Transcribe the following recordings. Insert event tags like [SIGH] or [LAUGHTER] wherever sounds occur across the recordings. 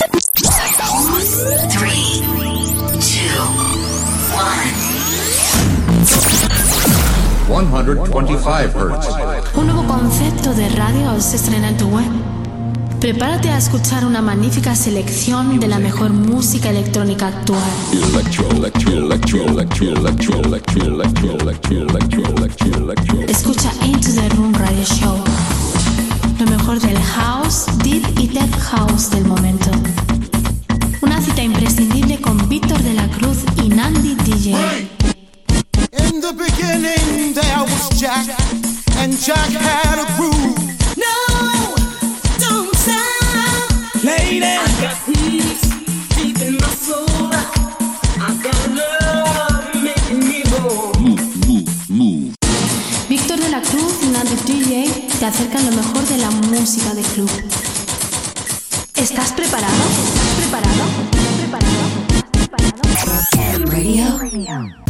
Three, two, one. 125 Hz. Un nuevo concepto de radio se estrena en tu web. Prepárate a escuchar una magnífica selección de la mejor música electrónica actual. Escucha Into the Room Radio Show. Lo mejor del house, deep y tech house del momento. Una cita imprescindible con Víctor de la Cruz y Nandi DJ. In the beginning there was Jack, and Jack had a groove. No, don't stop. Lady, acercan lo mejor de la música de club. ¿Estás preparado? ¿Estás preparado? ¿Estás preparado? Radio.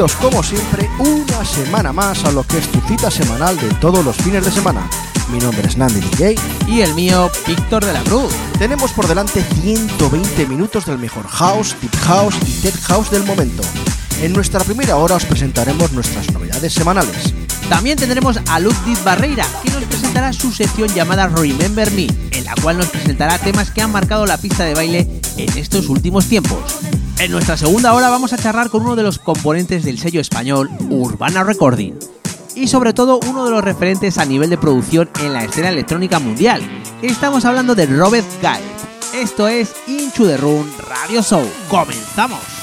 Bienvenidos como siempre una semana más a lo que es tu cita semanal de todos los fines de semana. Mi nombre es Nandi DJ. Y el mío, Víctor de la Cruz. Tenemos por delante 120 minutos del mejor house, deep house y tech house del momento. En nuestra primera hora os presentaremos nuestras novedades semanales. También tendremos a Ludwig Barreira, que nos presentará su sección llamada Remember Me, en la cual nos presentará temas que han marcado la pista de baile en estos últimos tiempos. En nuestra segunda hora vamos a charlar con uno de los componentes del sello español Urbana Recording y sobre todo uno de los referentes a nivel de producción en la escena electrónica mundial. Estamos hablando de Robert Guy. Esto es Into the Room Radio Show. ¡Comenzamos!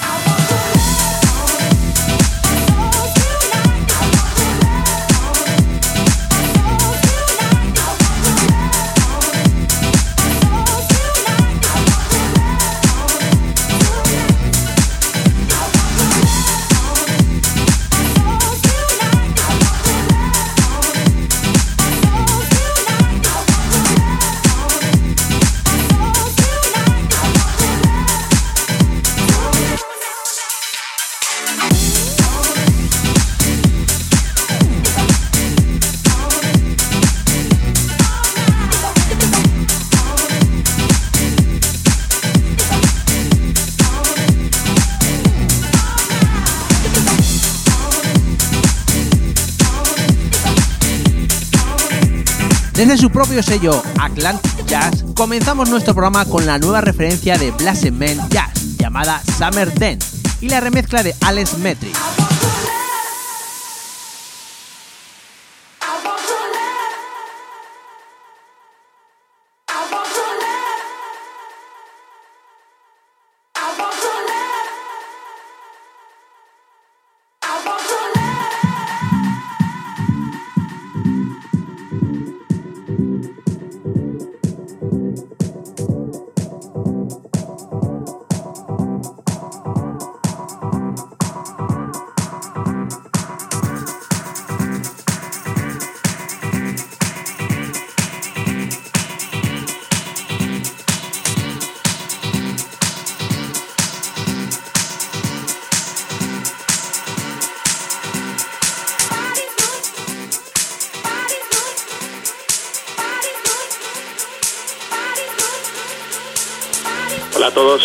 Desde su propio sello Atlantic Jazz, comenzamos nuestro programa con la nueva referencia de Man Jazz, llamada Summer Den, y la remezcla de Alex Metric.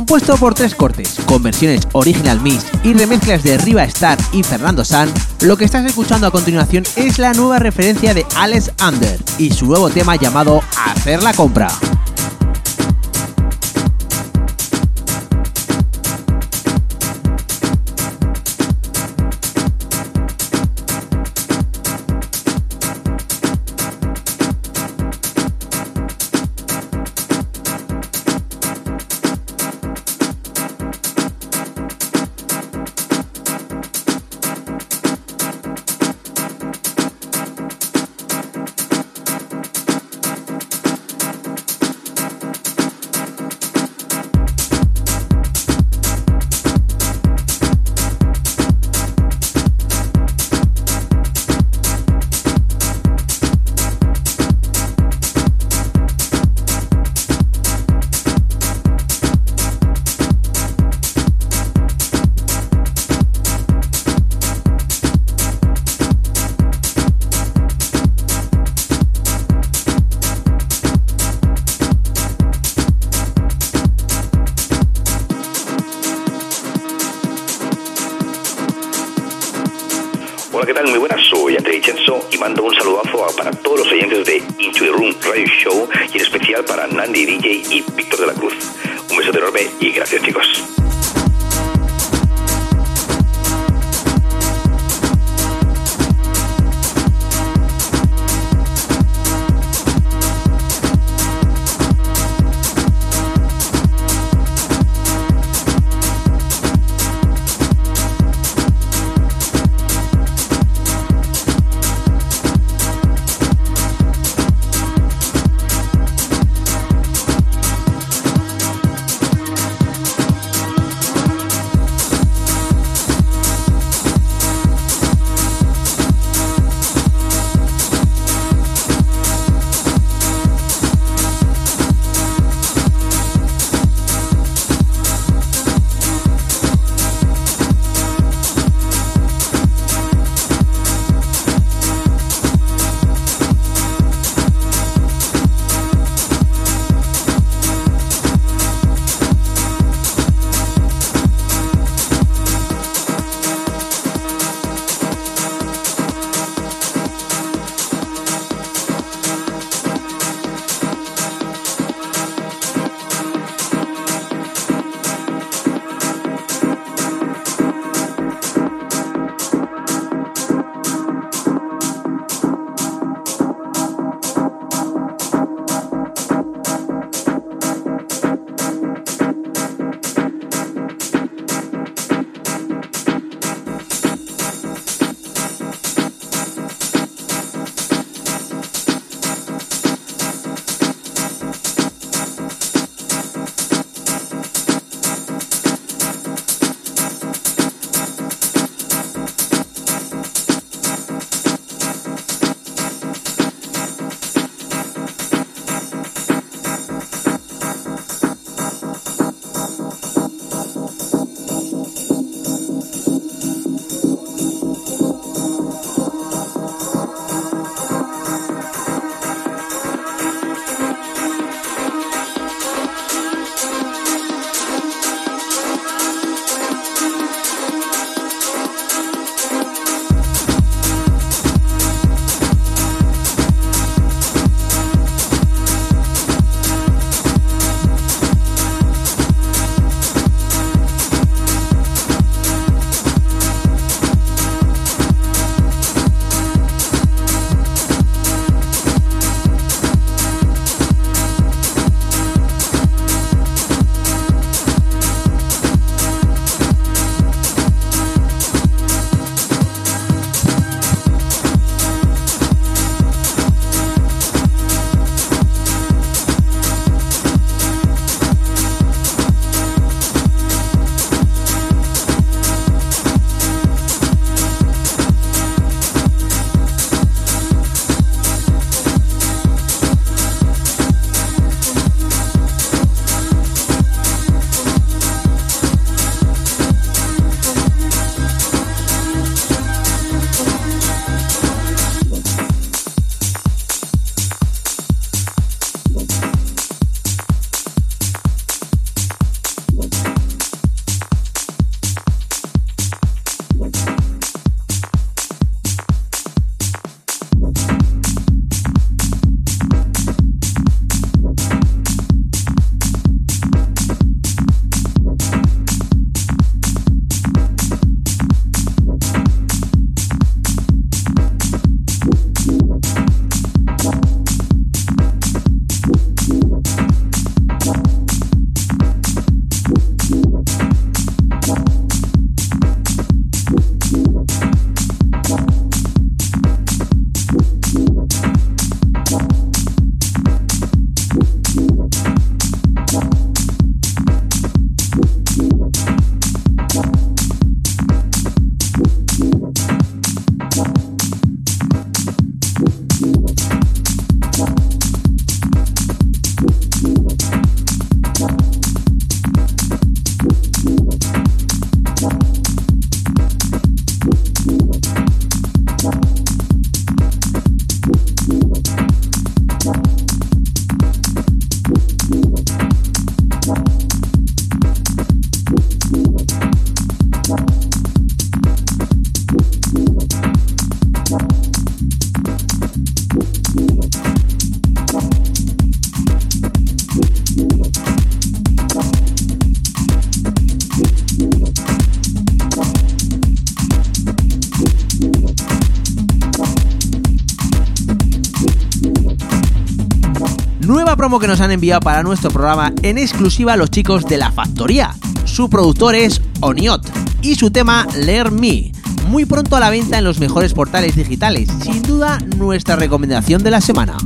Compuesto por tres cortes, con versiones original mix y remezclas de Riva Star y Fernando San, lo que estás escuchando a continuación es la nueva referencia de Alex Under y su nuevo tema llamado Hacer la compra. Promo que nos han enviado para nuestro programa en exclusiva los chicos de La Factoría. Su productor es Oniot y su tema Learn Me. Muy pronto a la venta en los mejores portales digitales. Sin duda, nuestra recomendación de la semana.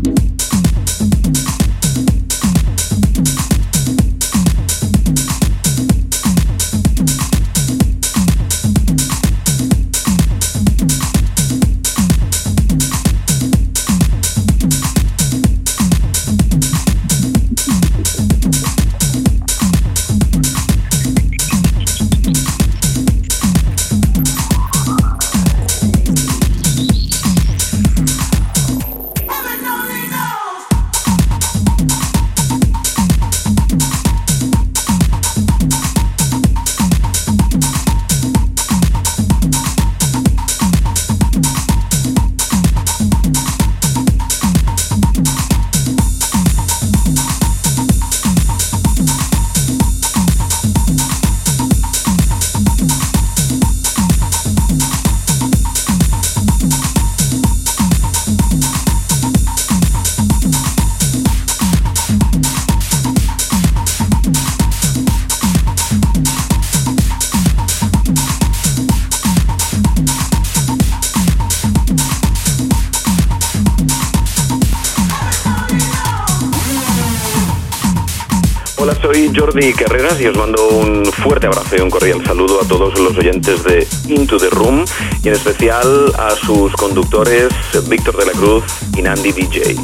Jordi Carreras y os mando un fuerte abrazo y un cordial saludo a todos los oyentes de Into the Room y en especial a sus conductores Víctor de la Cruz y Nandi DJ.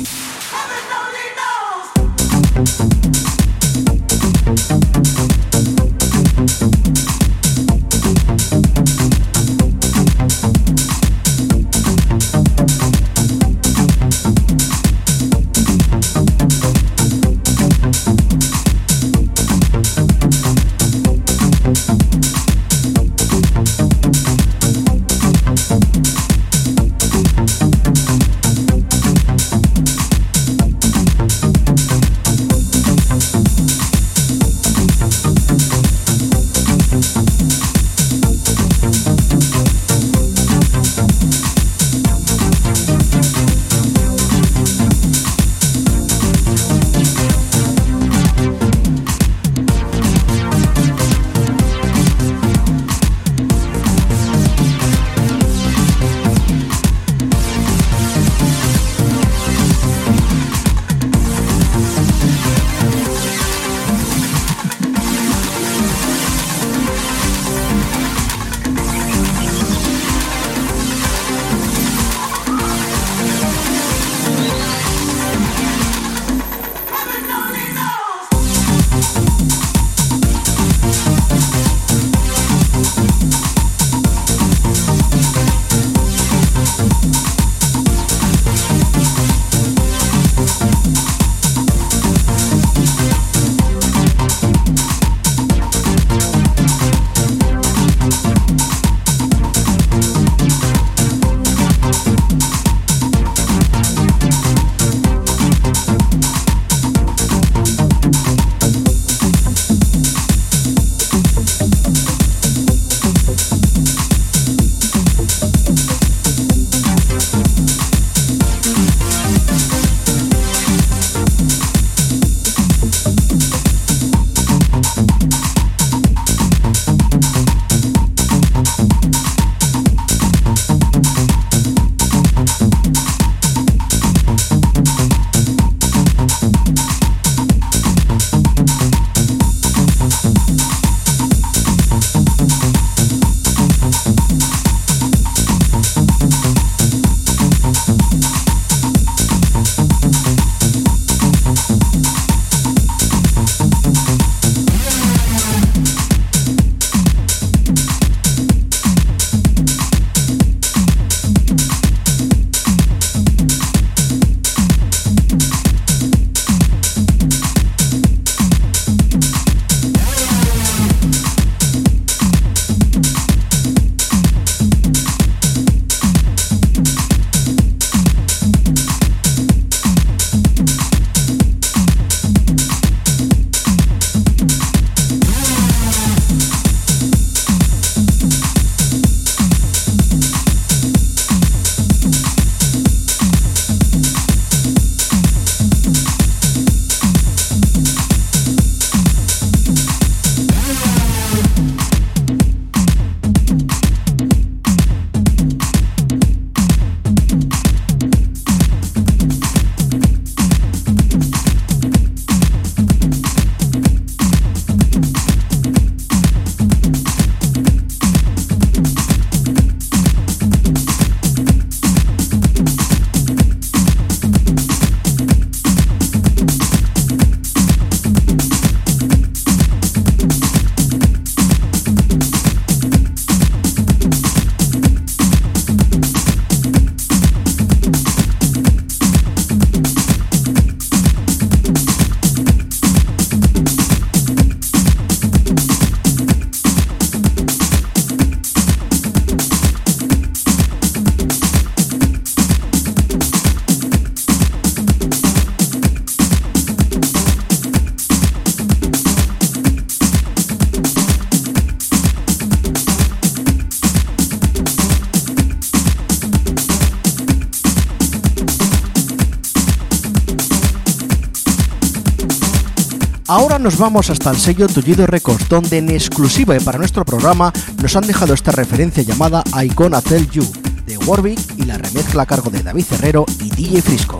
Nos vamos hasta el sello Tullido Records, donde en exclusiva y para nuestro programa nos han dejado esta referencia llamada I Gonna Tell You de Warwick y la remezcla a cargo de David Herrero y DJ Frisco.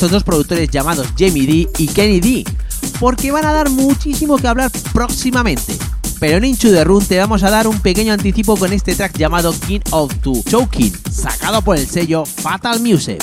Estos dos productores llamados Jamie D y Kenny D, porque van a dar muchísimo que hablar próximamente. Pero en Inchu the Room te vamos a dar un pequeño anticipo con este track llamado King of Two Choking, sacado por el sello Fatal Music.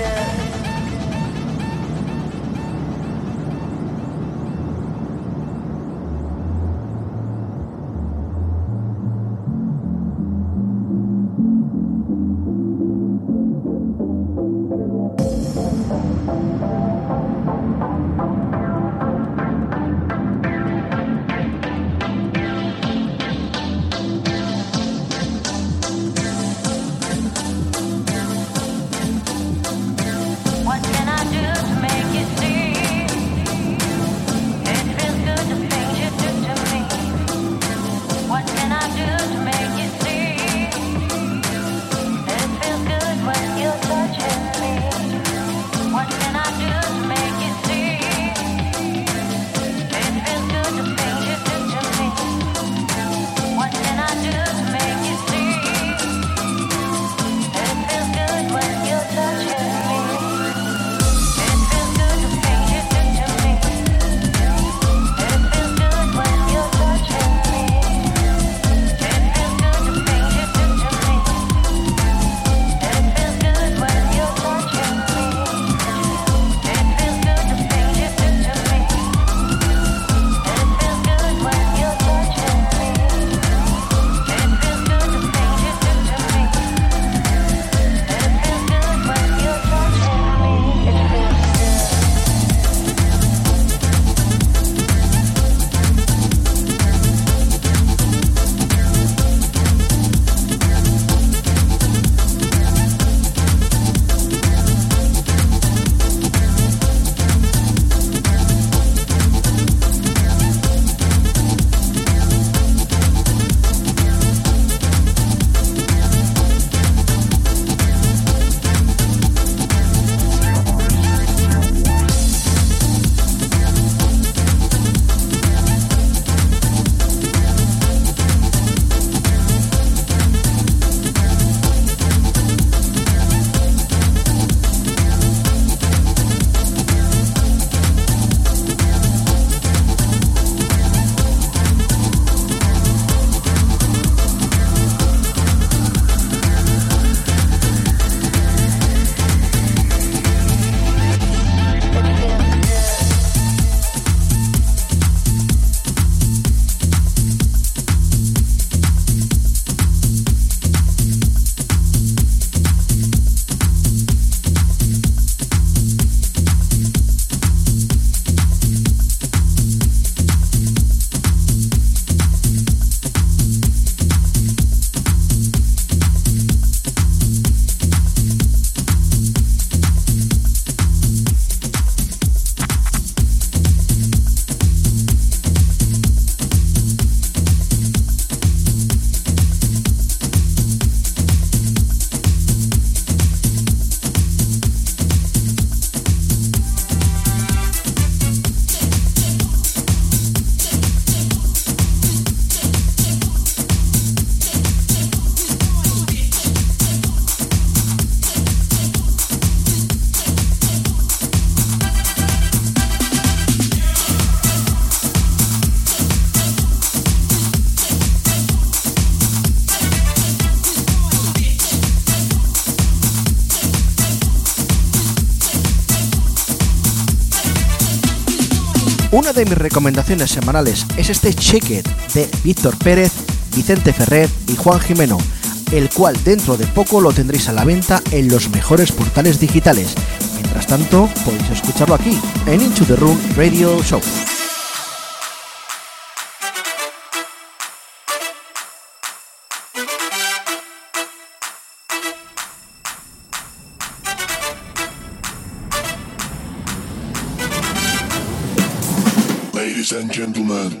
Una de mis recomendaciones semanales es este Check It de Víctor Pérez, Vicente Ferrer y Juan Jimeno, el cual dentro de poco lo tendréis a la venta en los mejores portales digitales. Mientras tanto, podéis escucharlo aquí, en Into the Room Radio Show. Gentlemen.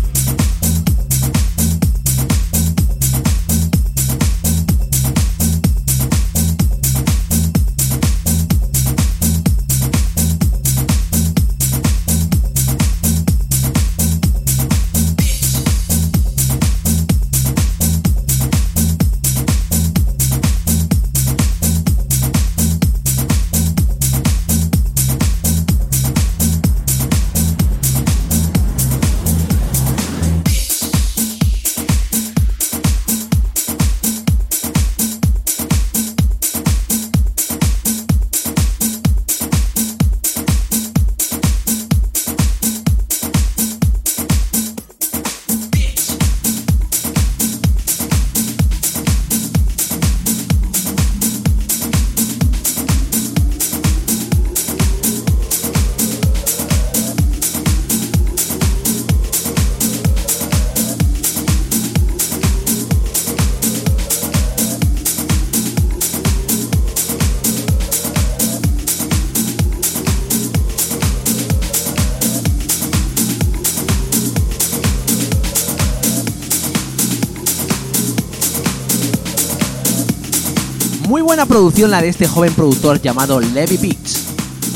Muy buena producción la de este joven productor llamado Levi Beats.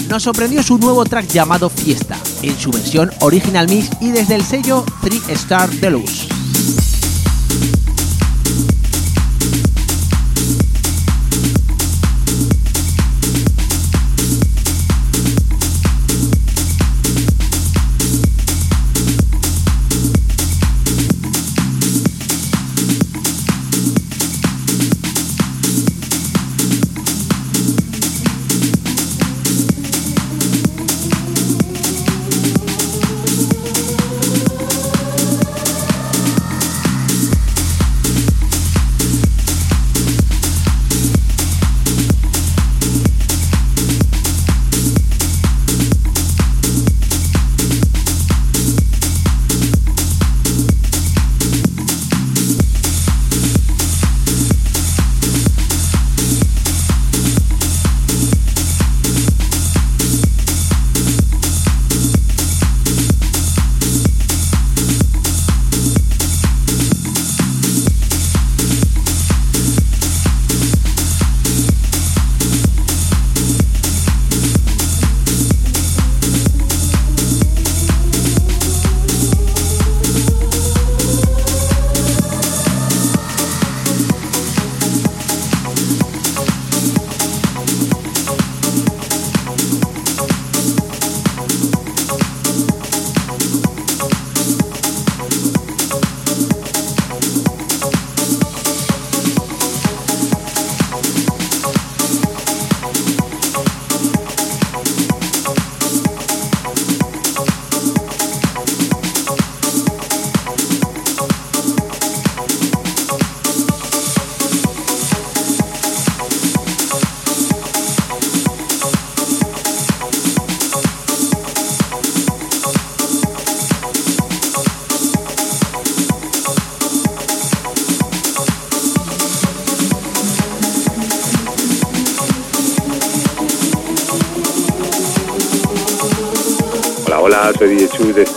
Nos sorprendió su nuevo track llamado Fiesta, en su versión Original Mix y desde el sello 3 Star Deluxe.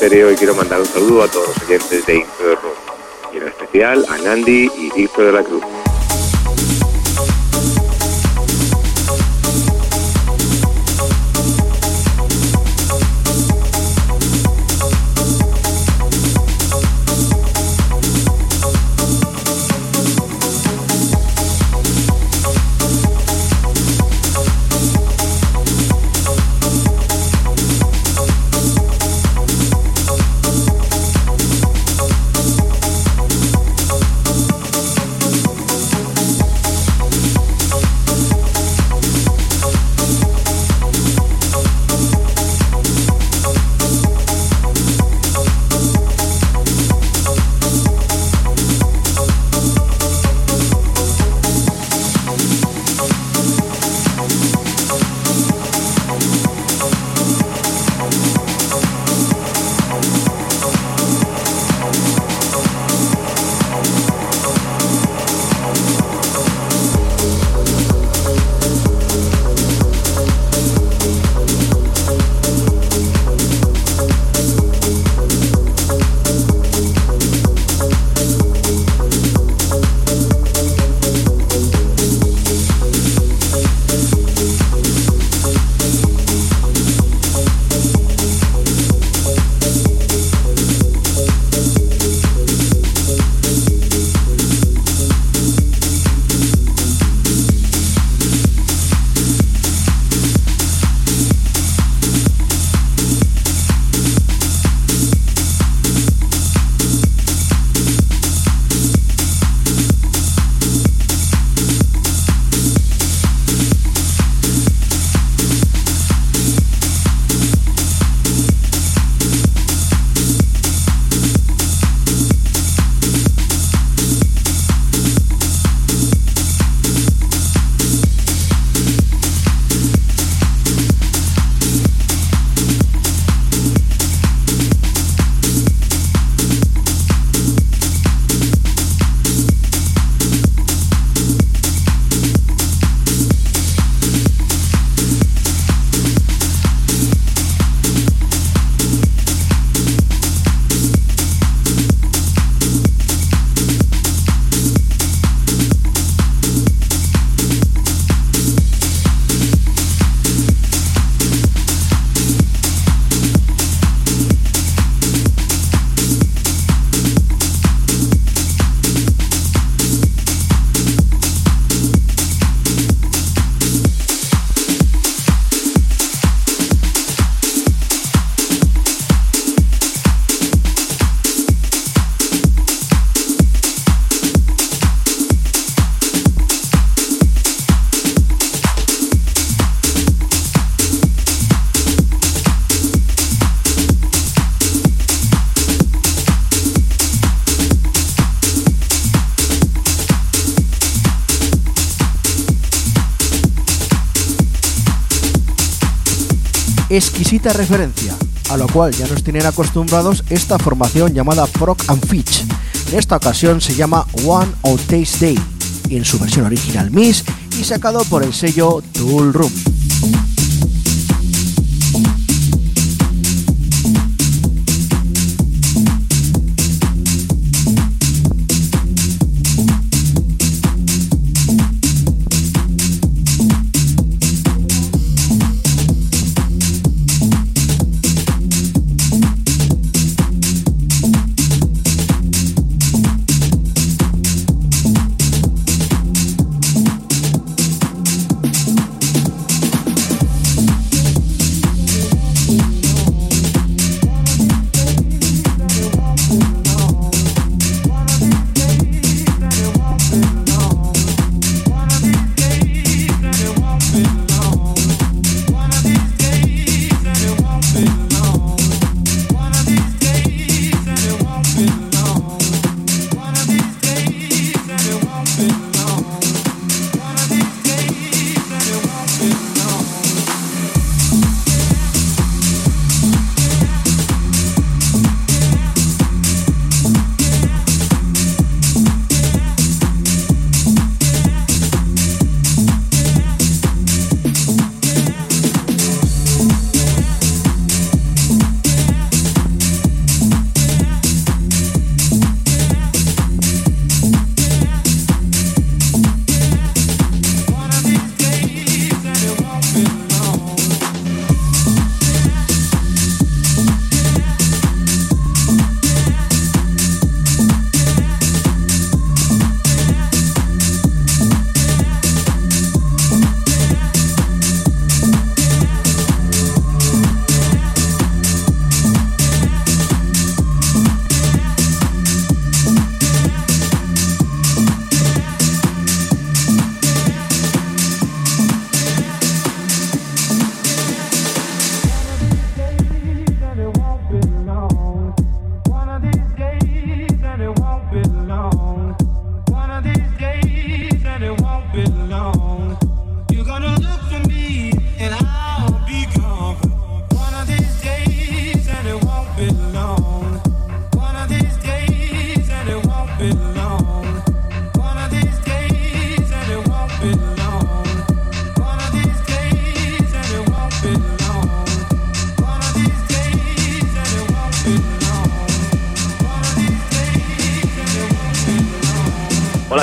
De y quiero mandar un saludo a todos los oyentes de the Room. Y en especial a Nandi y Víctor de la Cruz. Exquisita referencia, a lo cual ya nos tienen acostumbrados esta formación llamada Proc and Fitch. En esta ocasión se llama One of Taste Day, en su versión original Miss y sacado por el sello Tool Room.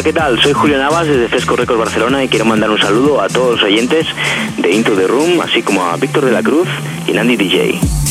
¿Qué tal? Soy Julio Navas desde Fresco Records Barcelona y quiero mandar un saludo a todos los oyentes de Into the Room, así como a Víctor de la Cruz y Nandy DJ.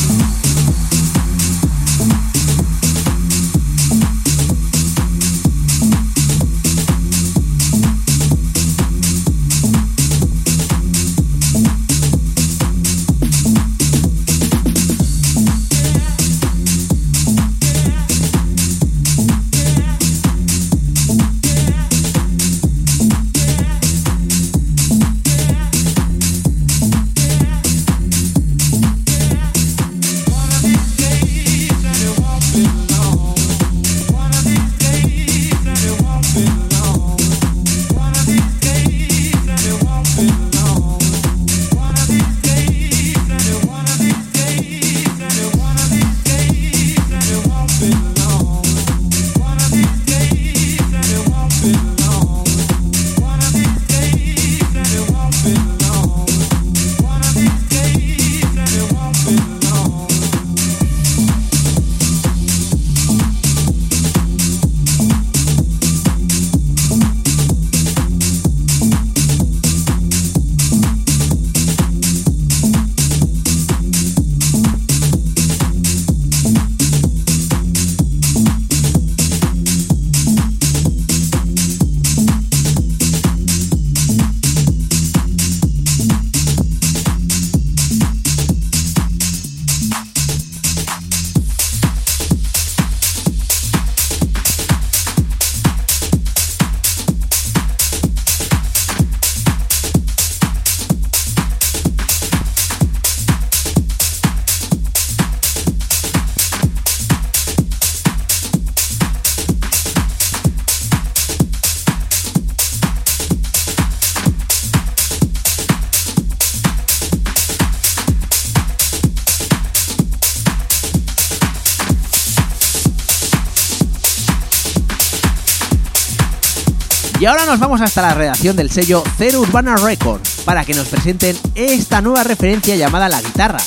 Y ahora nos vamos hasta la redacción del sello Zero Urbana Records para que nos presenten esta nueva referencia llamada La Guitarra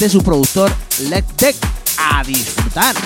de su productor Let Tech. ¡A disfrutar!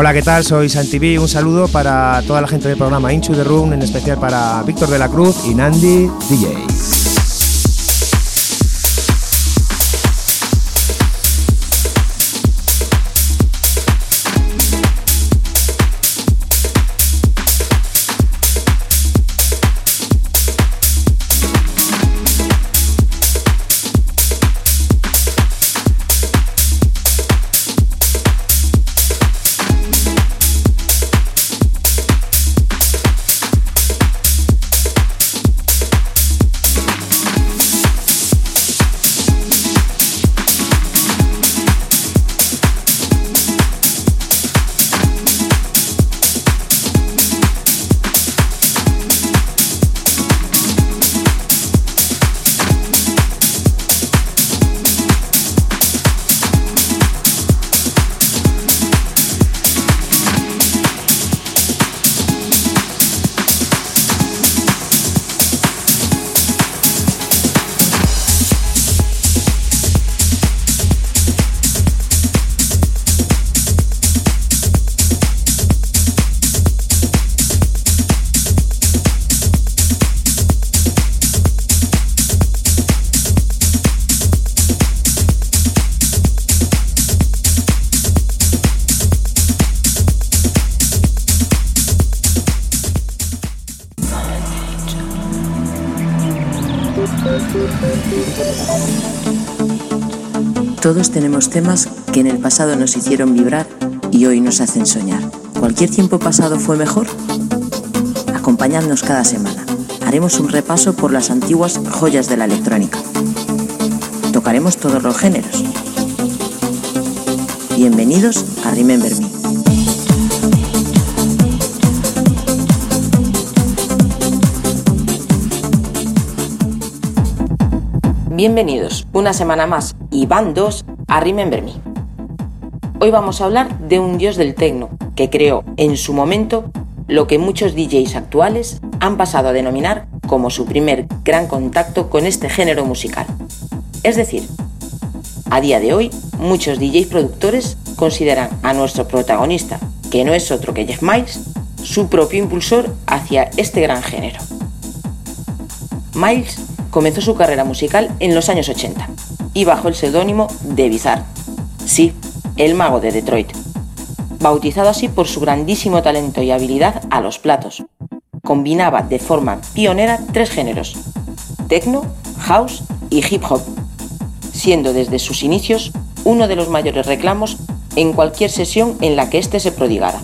Hola, ¿qué tal? Soy Santi Un saludo para toda la gente del programa Into the Room, en especial para Víctor de la Cruz y Nandi DJ. Tenemos temas que en el pasado nos hicieron vibrar y hoy nos hacen soñar. ¿Cualquier tiempo pasado fue mejor? Acompañadnos cada semana. Haremos un repaso por las antiguas joyas de la electrónica. Tocaremos todos los géneros. Bienvenidos a Remember Me. Bienvenidos una semana más y van dos a Remember Me. Hoy vamos a hablar de un dios del techno que creó en su momento lo que muchos DJs actuales han pasado a denominar como su primer gran contacto con este género musical. Es decir, a día de hoy muchos DJs productores consideran a nuestro protagonista, que no es otro que Jeff Miles, su propio impulsor hacia este gran género. Miles comenzó su carrera musical en los años 80 y bajo el seudónimo de Bizarre. Sí, el mago de Detroit. Bautizado así por su grandísimo talento y habilidad a los platos. Combinaba de forma pionera tres géneros, techno, house y hip hop, siendo desde sus inicios uno de los mayores reclamos en cualquier sesión en la que éste se prodigara.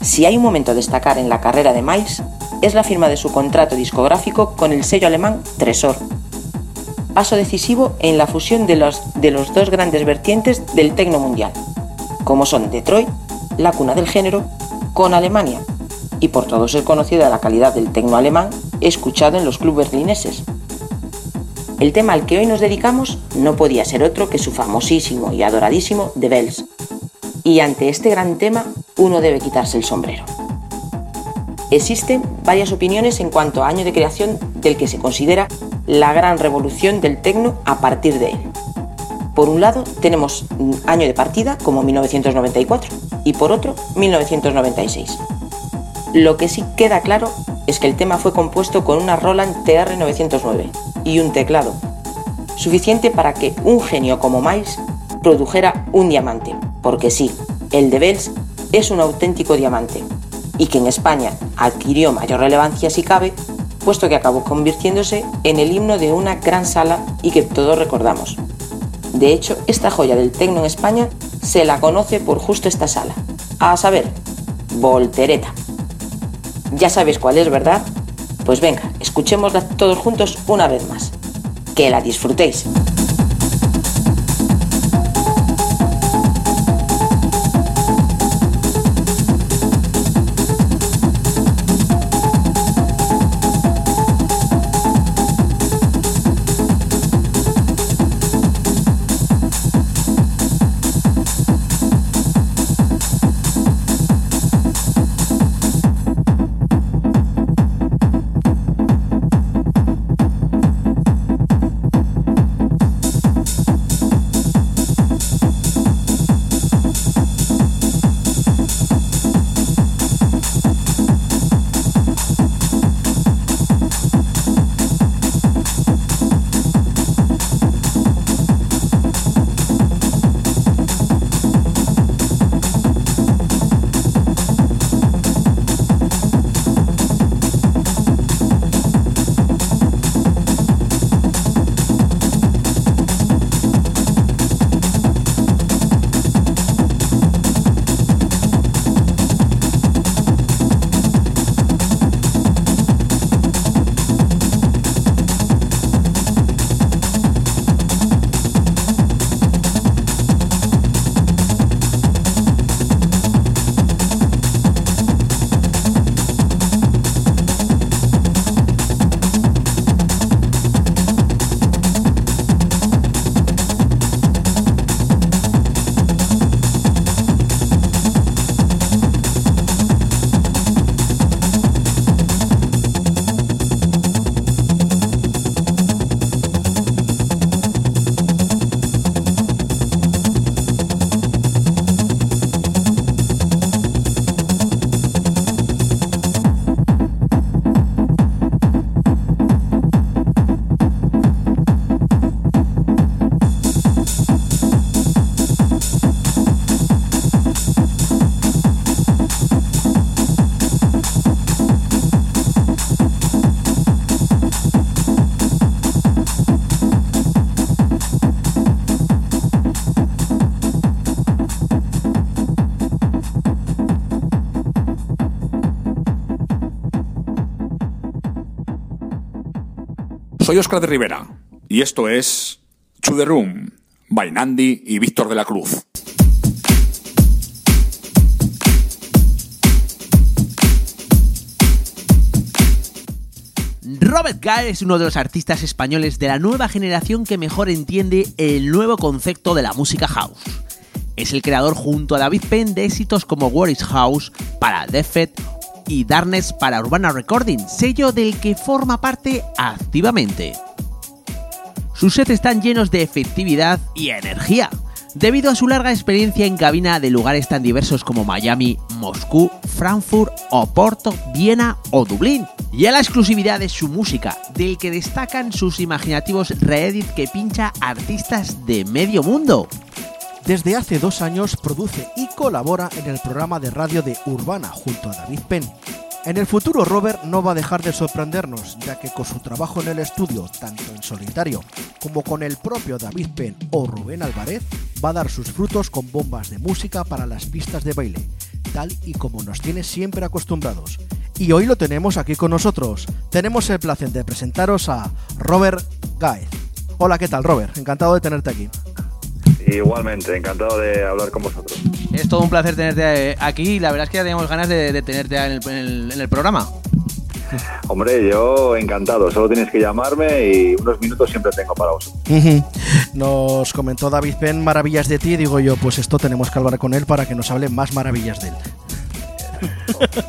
Si hay un momento a destacar en la carrera de Miles, es la firma de su contrato discográfico con el sello alemán Tresor. Paso decisivo en la fusión de los, de los dos grandes vertientes del tecno mundial, como son Detroit, la cuna del género, con Alemania, y por todos es conocida la calidad del tecno alemán escuchado en los clubes berlineses. El tema al que hoy nos dedicamos no podía ser otro que su famosísimo y adoradísimo The Bells. Y ante este gran tema uno debe quitarse el sombrero. Existen varias opiniones en cuanto a año de creación del que se considera la gran revolución del tecno a partir de él. Por un lado tenemos año de partida como 1994 y por otro 1996. Lo que sí queda claro es que el tema fue compuesto con una Roland TR-909 y un teclado, suficiente para que un genio como Miles produjera un diamante, porque sí, el de Bells es un auténtico diamante, y que en España adquirió mayor relevancia si cabe, puesto que acabó convirtiéndose en el himno de una gran sala y que todos recordamos. De hecho, esta joya del tecno en España se la conoce por justo esta sala, a saber, Voltereta. Ya sabéis cuál es, ¿verdad? Pues venga, escuchémosla todos juntos una vez más. Que la disfrutéis. Soy Oscar de Rivera y esto es To The Room, by Nandi y Víctor de la Cruz. Robert Gall es uno de los artistas españoles de la nueva generación que mejor entiende el nuevo concepto de la música house. Es el creador junto a David Penn de éxitos como What is House para Defet y Darkness para Urbana Recording, sello del que forma parte activamente. Sus sets están llenos de efectividad y energía, debido a su larga experiencia en cabina de lugares tan diversos como Miami, Moscú, Frankfurt, Oporto, Viena o Dublín, y a la exclusividad de su música, del que destacan sus imaginativos reedit que pincha artistas de medio mundo. Desde hace dos años produce y colabora en el programa de radio de Urbana junto a David Penn. En el futuro Robert no va a dejar de sorprendernos, ya que con su trabajo en el estudio, tanto en solitario como con el propio David Penn o Rubén Álvarez, va a dar sus frutos con bombas de música para las pistas de baile, tal y como nos tiene siempre acostumbrados. Y hoy lo tenemos aquí con nosotros. Tenemos el placer de presentaros a Robert Gaez. Hola, ¿qué tal Robert? Encantado de tenerte aquí. Igualmente, encantado de hablar con vosotros. Es todo un placer tenerte aquí y la verdad es que ya teníamos ganas de, de tenerte en el, en, el, en el, programa. [LAUGHS] Hombre, yo encantado, solo tienes que llamarme y unos minutos siempre tengo para vosotros. Nos comentó David Penn maravillas de ti, digo yo, pues esto tenemos que hablar con él para que nos hable más maravillas de él. [LAUGHS]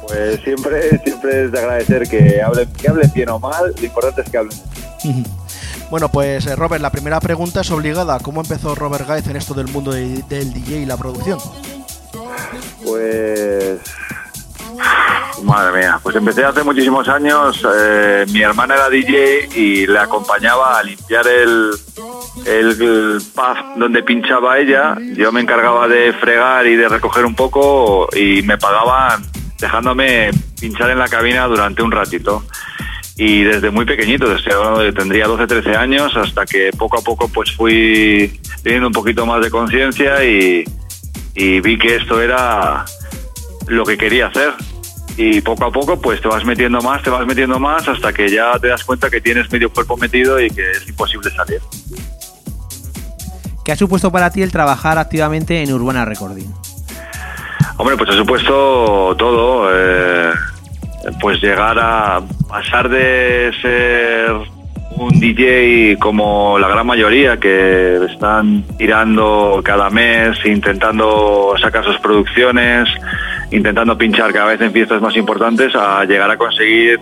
Pues siempre, siempre es de agradecer que hablen, que hablen bien o mal, lo importante es que hablen. Bueno, pues eh, Robert, la primera pregunta es obligada. ¿Cómo empezó Robert Gaez en esto del mundo de, del DJ y la producción? Pues... Madre mía, pues empecé hace muchísimos años. Eh, mi hermana era DJ y le acompañaba a limpiar el, el, donde pinchaba ella. Yo me encargaba de fregar y de recoger un poco y me pagaban dejándome pinchar en la cabina durante un ratito y desde muy pequeñito, desde tendría 12, 13 años, hasta que poco a poco pues fui teniendo un poquito más de conciencia y, y, vi que esto era lo que quería hacer. Y poco a poco pues te vas metiendo más, te vas metiendo más, hasta que ya te das cuenta que tienes medio cuerpo metido y que es imposible salir. ¿Qué ha supuesto para ti el trabajar activamente en Urbana Recording? Hombre, pues ha supuesto todo. Eh pues llegar a pasar de ser un DJ como la gran mayoría que están tirando cada mes, intentando sacar sus producciones, intentando pinchar cada vez en fiestas más importantes, a llegar a conseguir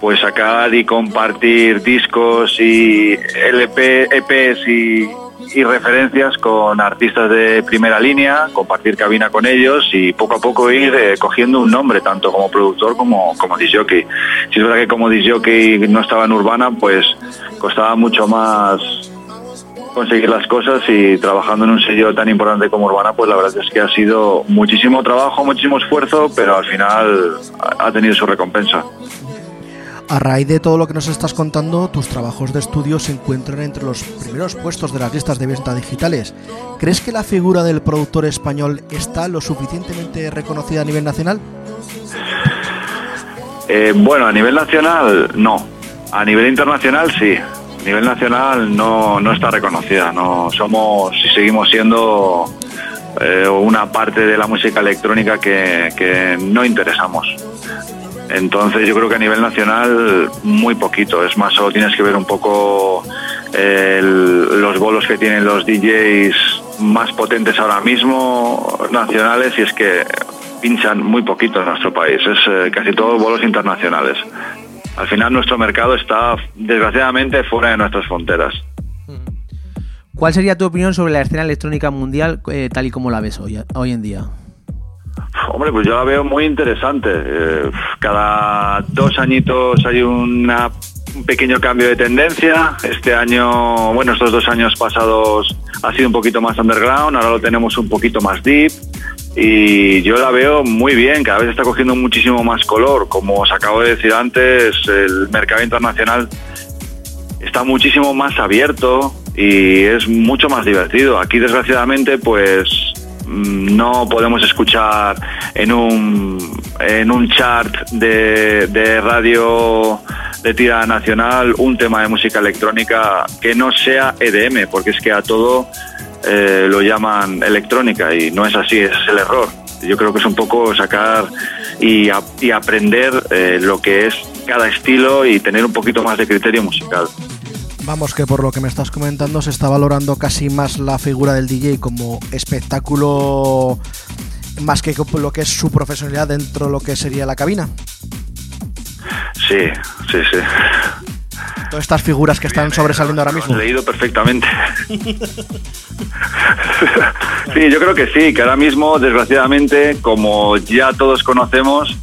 pues sacar y compartir discos y LP, EPs y y referencias con artistas de primera línea, compartir cabina con ellos y poco a poco ir eh, cogiendo un nombre, tanto como productor como, como disjockey. Si es verdad que como disjockey no estaba en Urbana, pues costaba mucho más conseguir las cosas y trabajando en un sello tan importante como Urbana, pues la verdad es que ha sido muchísimo trabajo, muchísimo esfuerzo, pero al final ha tenido su recompensa. A raíz de todo lo que nos estás contando, tus trabajos de estudio se encuentran entre los primeros puestos de las listas de venta digitales. ¿Crees que la figura del productor español está lo suficientemente reconocida a nivel nacional? Eh, bueno, a nivel nacional no. A nivel internacional sí. A nivel nacional no, no está reconocida. No somos y seguimos siendo eh, una parte de la música electrónica que, que no interesamos. Entonces yo creo que a nivel nacional muy poquito, es más, solo tienes que ver un poco el, los bolos que tienen los DJs más potentes ahora mismo, nacionales, y es que pinchan muy poquito en nuestro país, es eh, casi todos bolos internacionales. Al final nuestro mercado está desgraciadamente fuera de nuestras fronteras. ¿Cuál sería tu opinión sobre la escena electrónica mundial eh, tal y como la ves hoy, hoy en día? Hombre, pues yo la veo muy interesante. Eh, cada dos añitos hay una, un pequeño cambio de tendencia. Este año, bueno, estos dos años pasados ha sido un poquito más underground, ahora lo tenemos un poquito más deep. Y yo la veo muy bien, cada vez está cogiendo muchísimo más color. Como os acabo de decir antes, el mercado internacional está muchísimo más abierto y es mucho más divertido. Aquí, desgraciadamente, pues no podemos escuchar en un, en un chart de, de radio de tira nacional un tema de música electrónica que no sea EDM, porque es que a todo eh, lo llaman electrónica y no es así, ese es el error. Yo creo que es un poco sacar y, y aprender eh, lo que es cada estilo y tener un poquito más de criterio musical. Vamos, que por lo que me estás comentando se está valorando casi más la figura del DJ como espectáculo más que lo que es su profesionalidad dentro de lo que sería la cabina. Sí, sí, sí. Todas estas figuras que están sobresaliendo ahora Lo mismo. has leído perfectamente. [LAUGHS] Sí, yo creo que sí, que ahora mismo, desgraciadamente, como ya todos conocemos,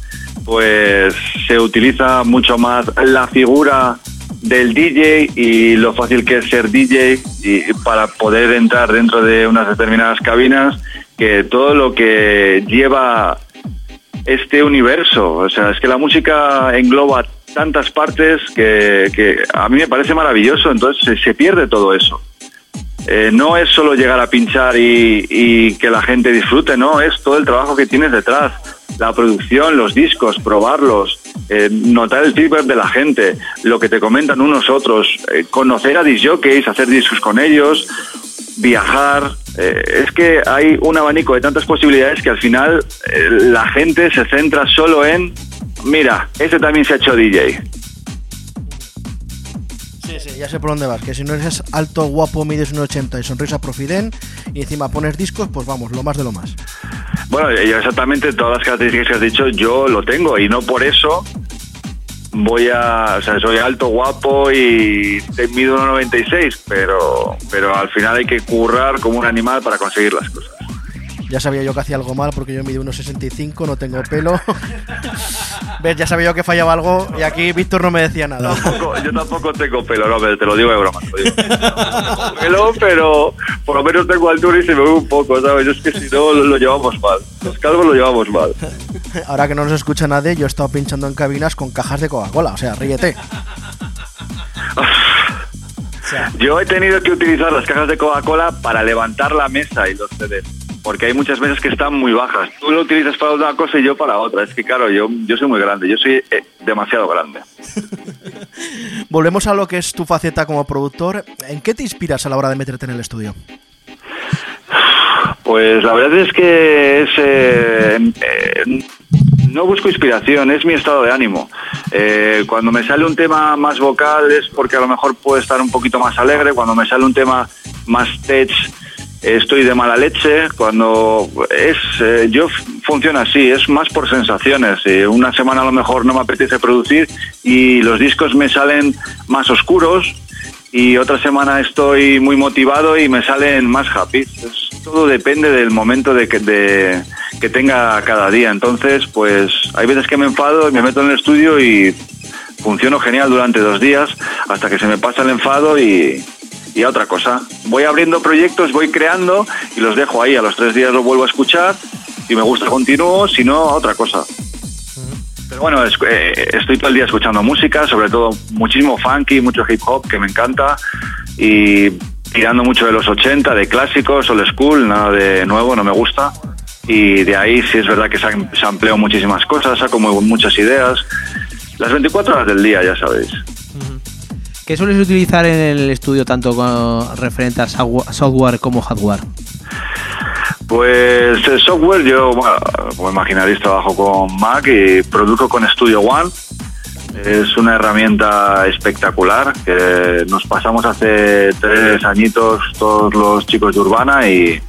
pues se utiliza mucho más la figura del DJ y lo fácil que es ser DJ y para poder entrar dentro de unas determinadas cabinas, que todo lo que lleva este universo. O sea, es que la música engloba tantas partes que, a mí me parece maravilloso, entonces se, se pierde todo eso. Eh, no es solo llegar a pinchar y, y que la gente disfrute, no, es todo el trabajo que tienes detrás, la producción, los discos, probarlos, eh, notar el feedback de la gente, lo que te comentan unos otros, eh, conocer a disjockeys, hacer discos con ellos, viajar. eh, es que hay un abanico de tantas posibilidades que al final eh, la gente se centra solo en, mira, ese también se ha hecho DJ. Sí, sí, ya sé por dónde vas. Que si no eres alto, guapo, mides un 80 y sonrisa profiden y encima pones discos, pues vamos, lo más de lo más. Bueno, exactamente todas las características que has dicho yo lo tengo y no por eso voy a, o sea, soy alto, guapo y mido 1,96, pero, pero al final hay que currar como un animal para conseguir las cosas. Ya sabía yo que hacía algo mal porque yo mido unos 65, no tengo pelo. [LAUGHS] ¿Ves? Ya sabía yo que fallaba algo y aquí Víctor no me decía nada. Tampoco- yo tampoco tengo pelo, no, pero te lo digo de broma. te digo. No pelo, pero por lo menos tengo altura y se me ve un poco, ¿sabes? Es que si no lo, lo llevamos mal. Los calvos lo llevamos mal. [LAUGHS] Ahora que no nos escucha nadie, yo he estado pinchando en cabinas con cajas de Coca-Cola, o sea, ríete. [LAUGHS] Yo he tenido que utilizar las cajas de Coca-Cola para levantar la mesa y los CDs. Porque hay muchas mesas que están muy bajas. Tú lo utilizas para una cosa y yo para otra. Es que claro, yo, yo soy muy grande. Yo soy eh, demasiado grande. [LAUGHS] Volvemos a lo que es tu faceta como productor. ¿En qué te inspiras a la hora de meterte en el estudio? Pues la verdad es que es, eh, eh, no busco inspiración, es mi estado de ánimo. Eh, cuando me sale un tema más vocal es porque a lo mejor puedo estar un poquito más alegre. Cuando me sale un tema más tech estoy de mala leche. Cuando es eh, yo funciona así, es más por sensaciones. Eh, una semana a lo mejor no me apetece producir y los discos me salen más oscuros y otra semana estoy muy motivado y me salen más happy. Es- todo depende del momento de que, de- que tenga cada día. Entonces, pues hay veces que me enfado y me meto en el estudio y funciono genial durante dos días hasta que se me pasa el enfado y, y a otra cosa. Voy abriendo proyectos, voy creando y los dejo ahí. A los tres días lo vuelvo a escuchar. Si me gusta, continúo. Si no, a otra cosa. Pero bueno, es- eh, estoy todo el día escuchando música, sobre todo muchísimo funky, mucho hip hop que me encanta y tirando mucho de los 80, de clásicos, old school, nada de nuevo, no me gusta. Y de ahí sí es verdad que sam- sampleo muchísimas cosas, saco muy- muchas ideas. Las 24 horas del día, ya sabéis. ¿Qué sueles utilizar en el estudio tanto con referente a software- como hardware? Pues el software, yo, como imaginaréis, trabajo con Mac y produzco con Studio One. Es una herramienta espectacular que nos pasamos hace tres añitos todos los chicos de Urbana y,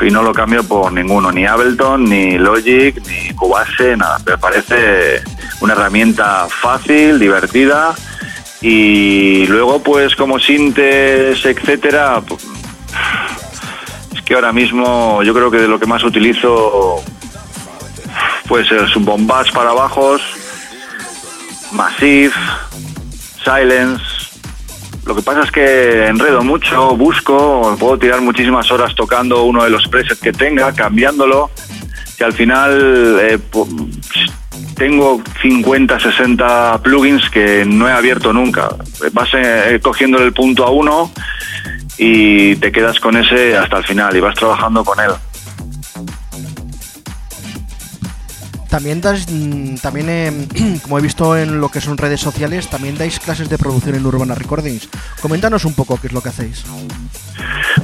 y no lo cambio por ninguno, ni Ableton, ni Logic, ni Cubase, nada. Me parece una herramienta fácil, divertida y luego pues como sintes, etcétera, pues, es que ahora mismo yo creo que de lo que más utilizo pues es un bombas para bajos, Massive, Silence. Lo que pasa es que enredo mucho, busco, puedo tirar muchísimas horas tocando uno de los presets que tenga, cambiándolo, que al final eh, tengo 50, 60 plugins que no he abierto nunca. Vas eh, cogiendo el punto a uno y te quedas con ese hasta el final y vas trabajando con él. También das, mm, también eh, [CLEARS THROAT] como he visto en lo que son redes sociales, también dais clases de producción en Urbana Recordings. Coméntanos un poco qué es lo que hacéis.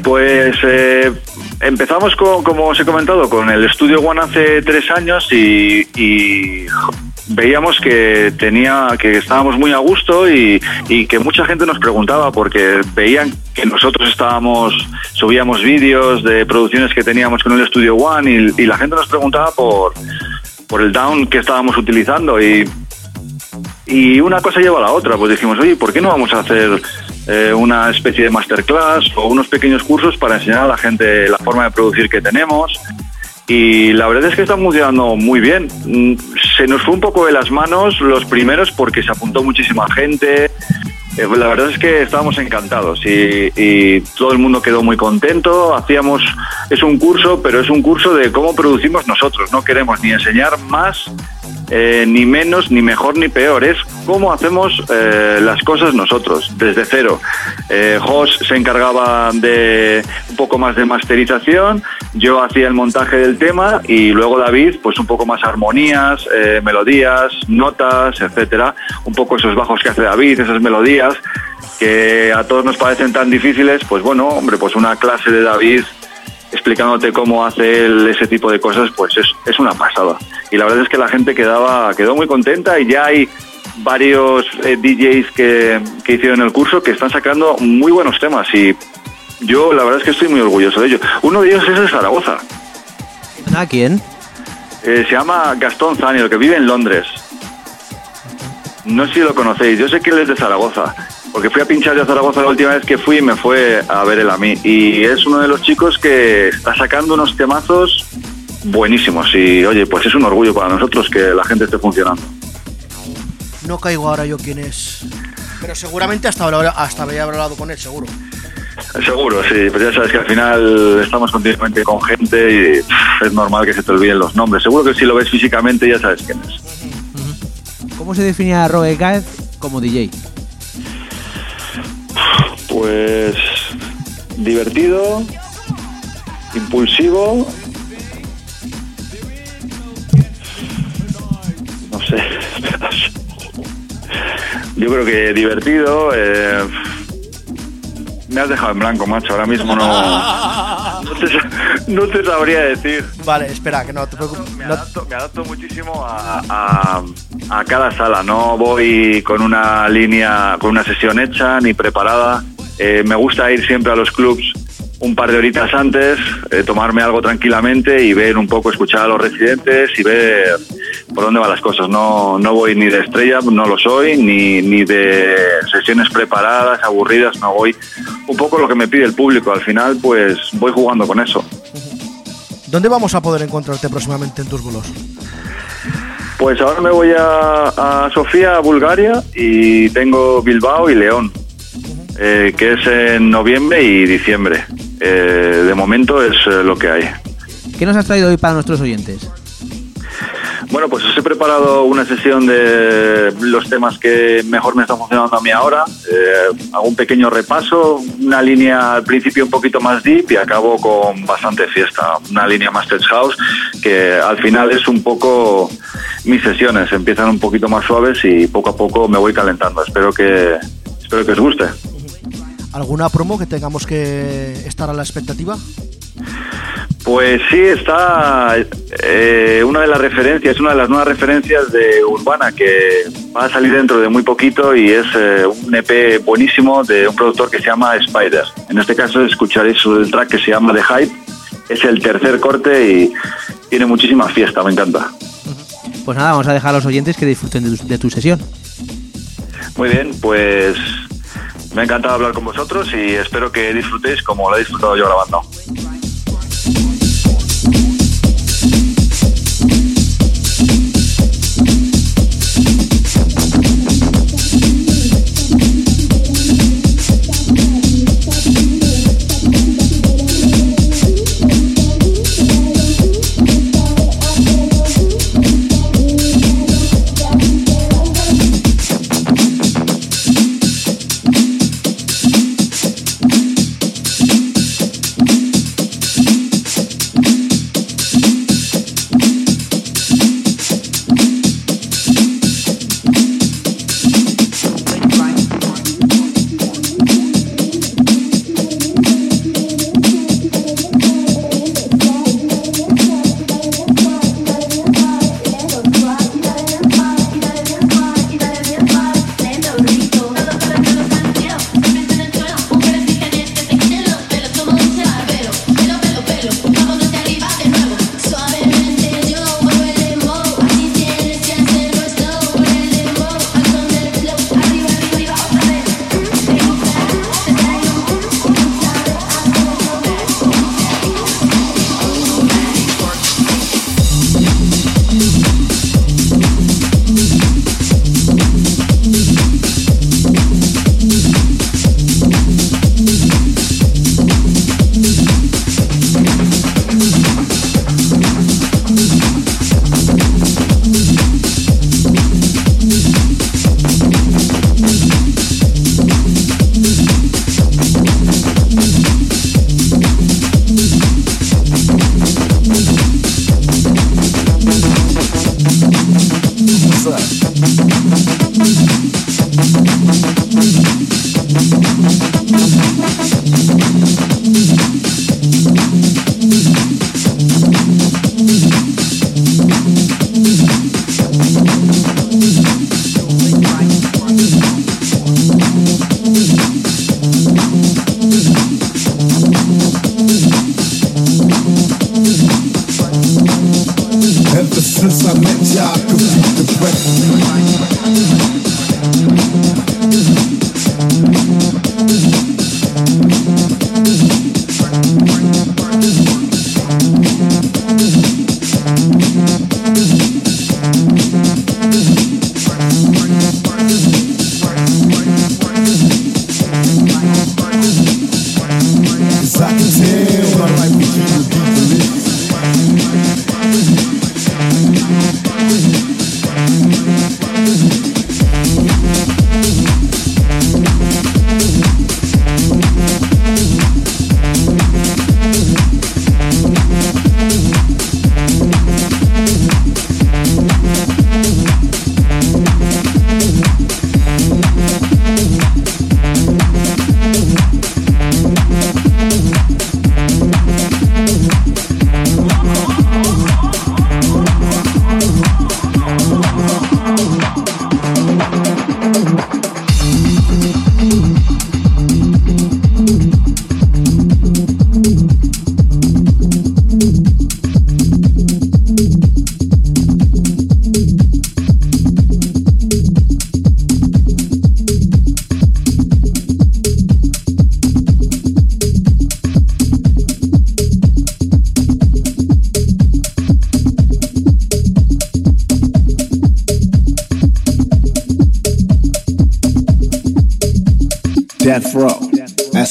Pues eh, empezamos con, como os he comentado, con el Estudio One hace tres años y, veíamos que tenía, que estábamos muy a gusto y, y que mucha gente nos preguntaba porque veían que nosotros estábamos, subíamos vídeos de producciones que teníamos con el Estudio One y, y la gente nos preguntaba por, por el down que estábamos utilizando y, y una cosa lleva a la otra, pues dijimos, oye, ¿por qué no vamos a hacer eh, una especie de masterclass o unos pequeños cursos para enseñar a la gente la forma de producir que tenemos? Y la verdad es que está funcionando muy bien. Mm, Se nos fue un poco de las manos los primeros porque se apuntó muchísima gente. Eh, La verdad es que estábamos encantados y, y todo el mundo quedó muy contento. Hacíamos, es un curso, pero es un curso de cómo producimos nosotros. No queremos ni enseñar más, eh, ni menos, ni mejor, ni peor. Es cómo hacemos eh, las cosas nosotros, desde cero. Eh, Jos se encargaba de un poco más de masterización, yo hacía el montaje del tema y luego David, pues un poco más armonías, eh, melodías, notas, etcétera. Un poco esos bajos que hace David, esas melodías que a todos nos parecen tan difíciles, pues bueno, hombre, pues una clase de David explicándote cómo hace él ese tipo de cosas, pues es, es una pasada. Y la verdad es que la gente quedaba, quedó muy contenta y ya hay varios eh, DJs que, que hicieron el curso que están sacando muy buenos temas y yo la verdad es que estoy muy orgulloso de ello. Uno de ellos es de Zaragoza. ¿A quién? Eh, se llama Gastón Zani, el que vive en Londres. No sé si lo conocéis, yo sé que él es de Zaragoza, porque fui a pinchar de Zaragoza la última vez que fui y me fue a ver él a mí. Y es uno de los chicos que está sacando unos temazos buenísimos y oye, pues es un orgullo para nosotros que la gente esté funcionando. No caigo ahora yo quién es. Pero seguramente hasta ahora hasta había hablado con él, seguro. Seguro, sí, pero ya sabes que al final estamos continuamente con gente y pff, es normal que se te olviden los nombres. Seguro que si lo ves físicamente ya sabes quién es. ¿Cómo se definía Rogue Gaez como DJ? Pues divertido, impulsivo. No sé. [LAUGHS] Yo creo que divertido. eh, me has dejado en blanco, macho. Ahora mismo no. No te, sa- [LAUGHS] no te sabría decir. Vale, espera, que no te preocupes. Me adapto, me adapto muchísimo a, a- a cada sala. No voy con una línea, con una sesión hecha ni preparada. Eh, me gusta ir siempre a los clubs un par de horitas antes, eh, tomarme algo tranquilamente y ver un poco, escuchar a los residentes y ver por dónde van las cosas. No, no voy ni de estrella, no lo soy, ni, ni de sesiones preparadas, aburridas, no voy. Un poco lo que me pide el público. Al final, pues voy jugando con eso. ¿Dónde vamos a poder encontrarte próximamente en tus bolos? Pues ahora me voy a, a Sofía, a Bulgaria, y tengo Bilbao y León, eh, que es en noviembre y diciembre. Eh, de momento es eh, lo que hay. ¿Qué nos has traído hoy para nuestros oyentes? Bueno, pues os he preparado una sesión de los temas que mejor me están funcionando a mí ahora. Eh, hago un pequeño repaso, una línea al principio un poquito más deep y acabo con bastante fiesta. Una línea más tech house que al final es un poco mis sesiones. Empiezan un poquito más suaves y poco a poco me voy calentando. Espero que, espero que os guste. ¿Alguna promo que tengamos que estar a la expectativa? Pues sí, está eh, una de las referencias, una de las nuevas referencias de Urbana que va a salir dentro de muy poquito y es eh, un EP buenísimo de un productor que se llama Spider. En este caso escucharéis el track que se llama The Hype. Es el tercer corte y tiene muchísima fiesta, me encanta. Pues nada, vamos a dejar a los oyentes que disfruten de tu, de tu sesión. Muy bien, pues me ha encantado hablar con vosotros y espero que disfrutéis como lo he disfrutado yo grabando.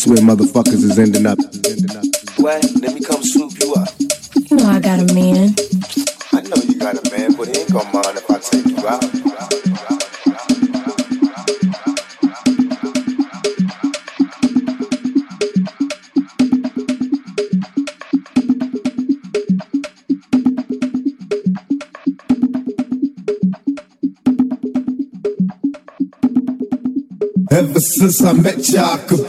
where motherfuckers is ending up. Why? Let me come swoop you up. You know I got a man. I know you got a man, but he ain't gonna mind if I take you out. Ever since I met you, I could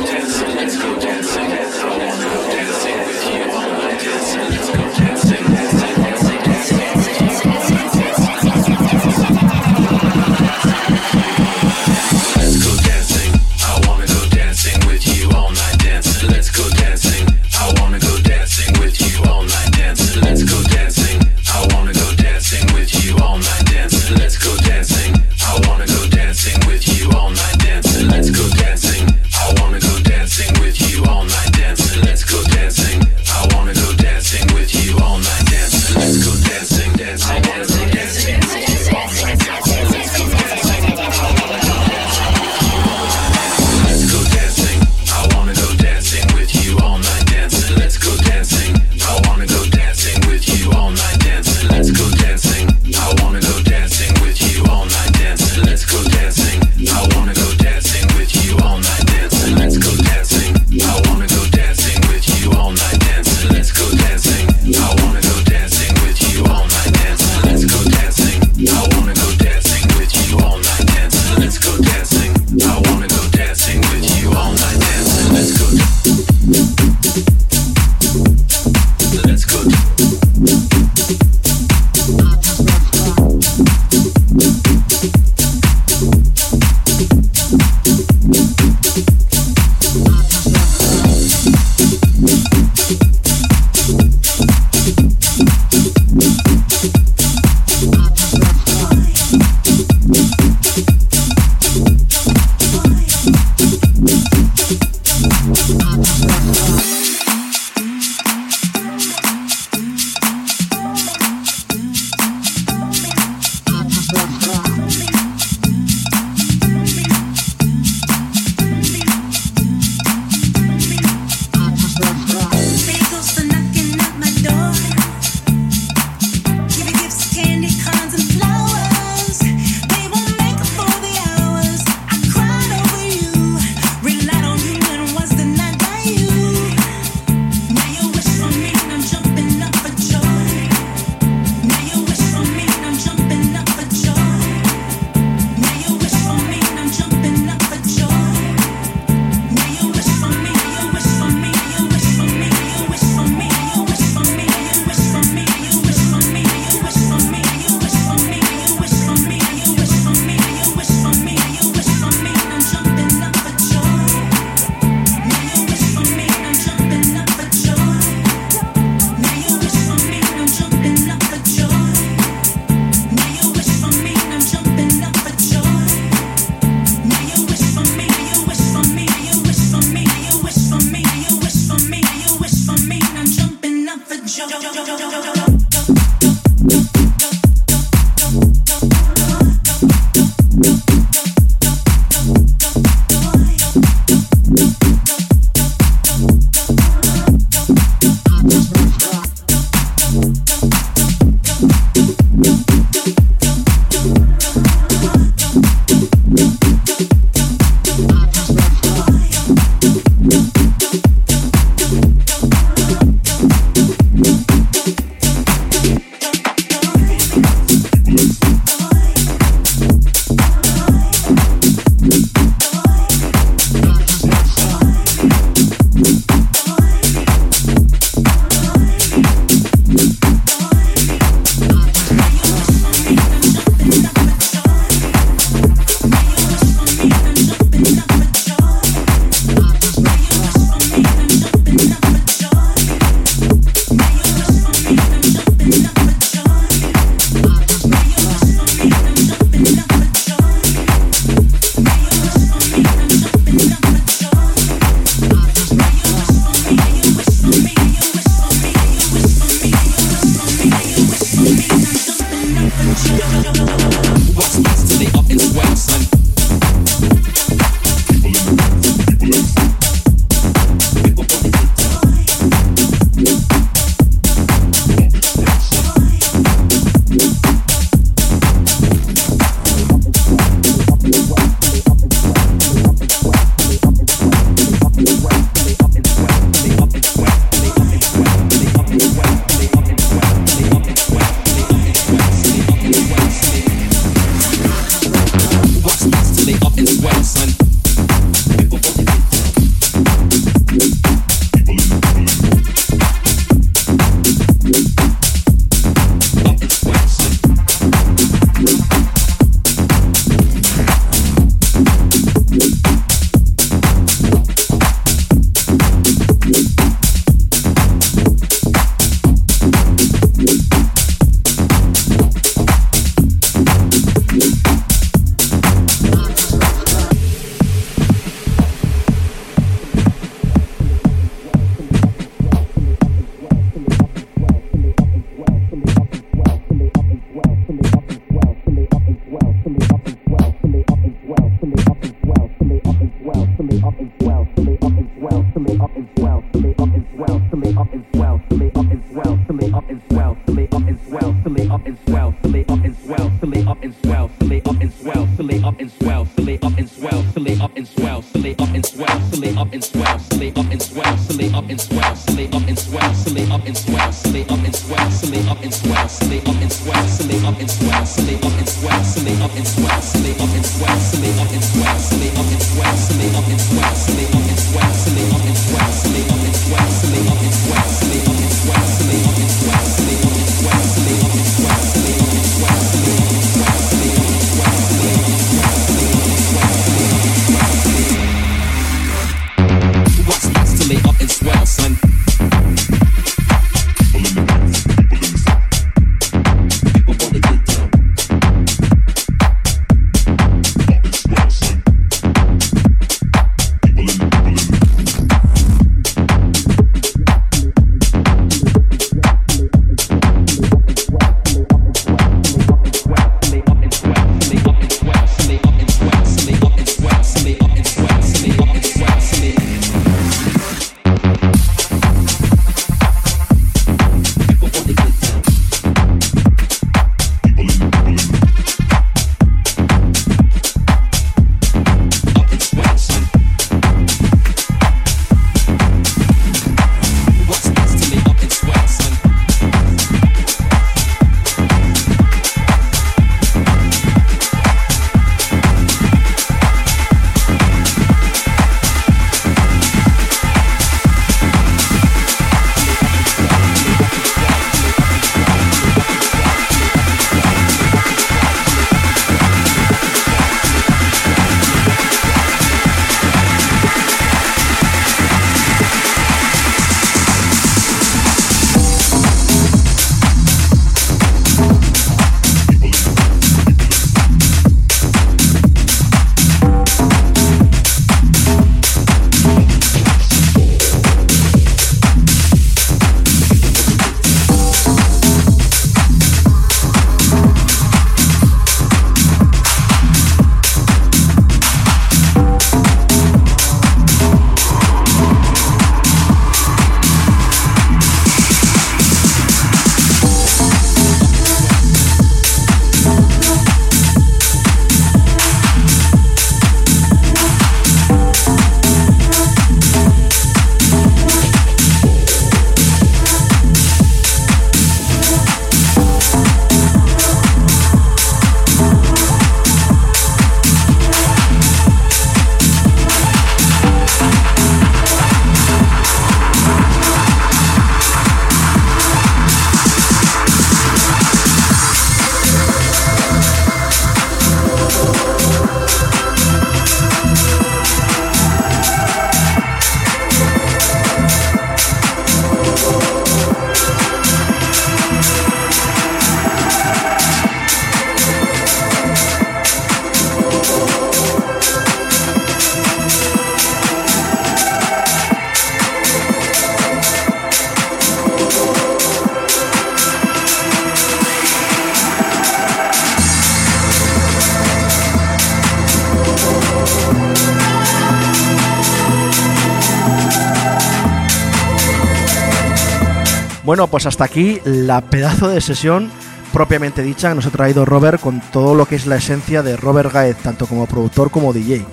Pues hasta aquí la pedazo de sesión propiamente dicha que nos ha traído Robert con todo lo que es la esencia de Robert Gaez, tanto como productor como DJ.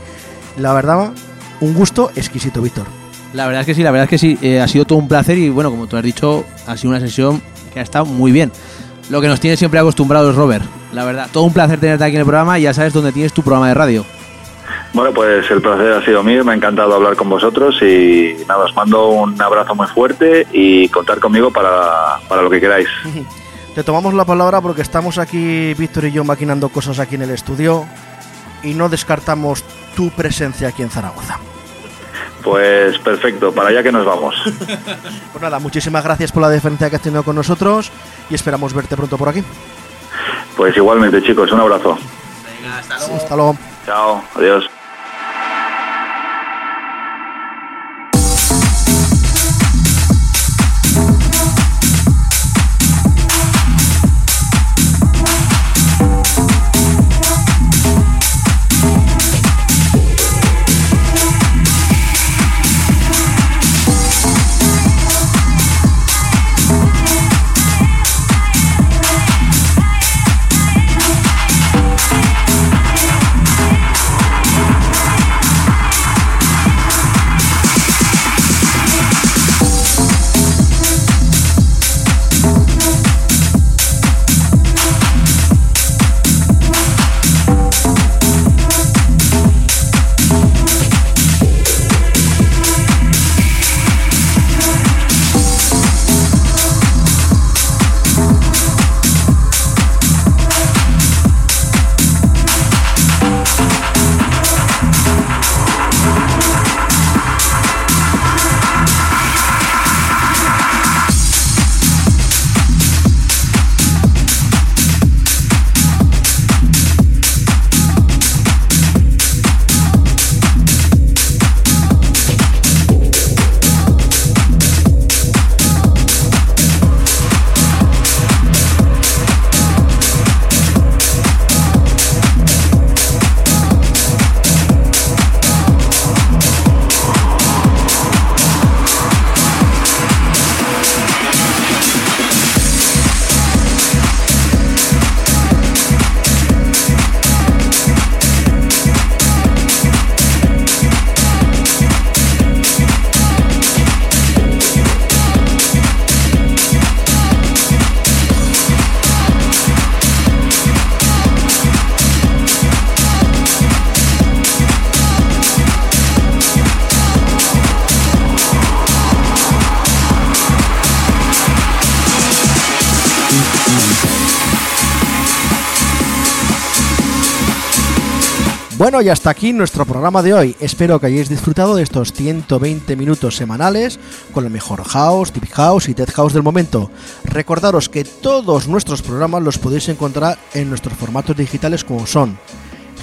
La verdad, un gusto exquisito, Víctor. La verdad es que sí, la verdad es que sí, eh, ha sido todo un placer y bueno, como tú has dicho, ha sido una sesión que ha estado muy bien. Lo que nos tiene siempre acostumbrados Robert, la verdad. Todo un placer tenerte aquí en el programa y ya sabes dónde tienes tu programa de radio. Bueno, pues el placer ha sido mío, me ha encantado hablar con vosotros y nada, os mando un abrazo muy fuerte y contar conmigo para, para lo que queráis. [LAUGHS] Te tomamos la palabra porque estamos aquí, Víctor y yo, maquinando cosas aquí en el estudio y no descartamos tu presencia aquí en Zaragoza. Pues perfecto, para allá que nos vamos. [LAUGHS] Pues nada, muchísimas gracias por la diferencia que has tenido con nosotros y esperamos verte pronto por aquí. Pues igualmente chicos, un abrazo. Hasta luego. Chao, adiós. Bueno, y hasta aquí nuestro programa de hoy. Espero que hayáis disfrutado de estos 120 minutos semanales con el mejor house, deep house y dead house del momento. Recordaros que todos nuestros programas los podéis encontrar en nuestros formatos digitales como son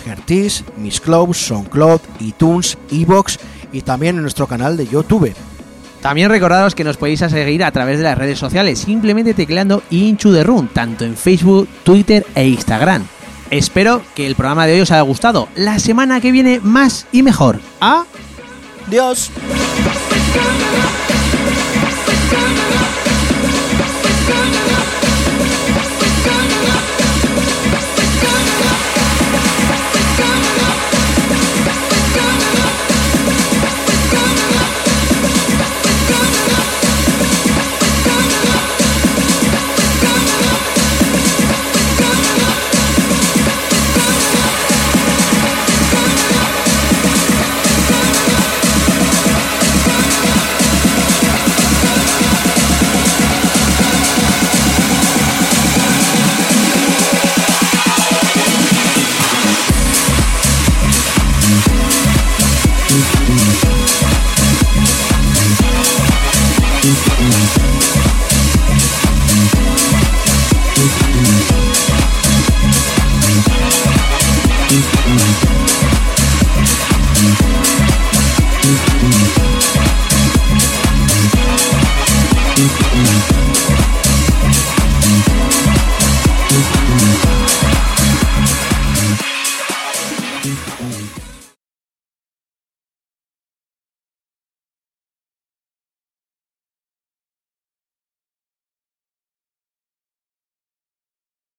Gertis, Miss Cloud, SoundCloud, iTunes, Evox y también en nuestro canal de YouTube. También recordaros que nos podéis seguir a través de las redes sociales, simplemente tecleando Into the Room, tanto en Facebook, Twitter e Instagram. Espero que el programa de hoy os haya gustado. La semana que viene más y mejor. ¡Adiós! Thank you.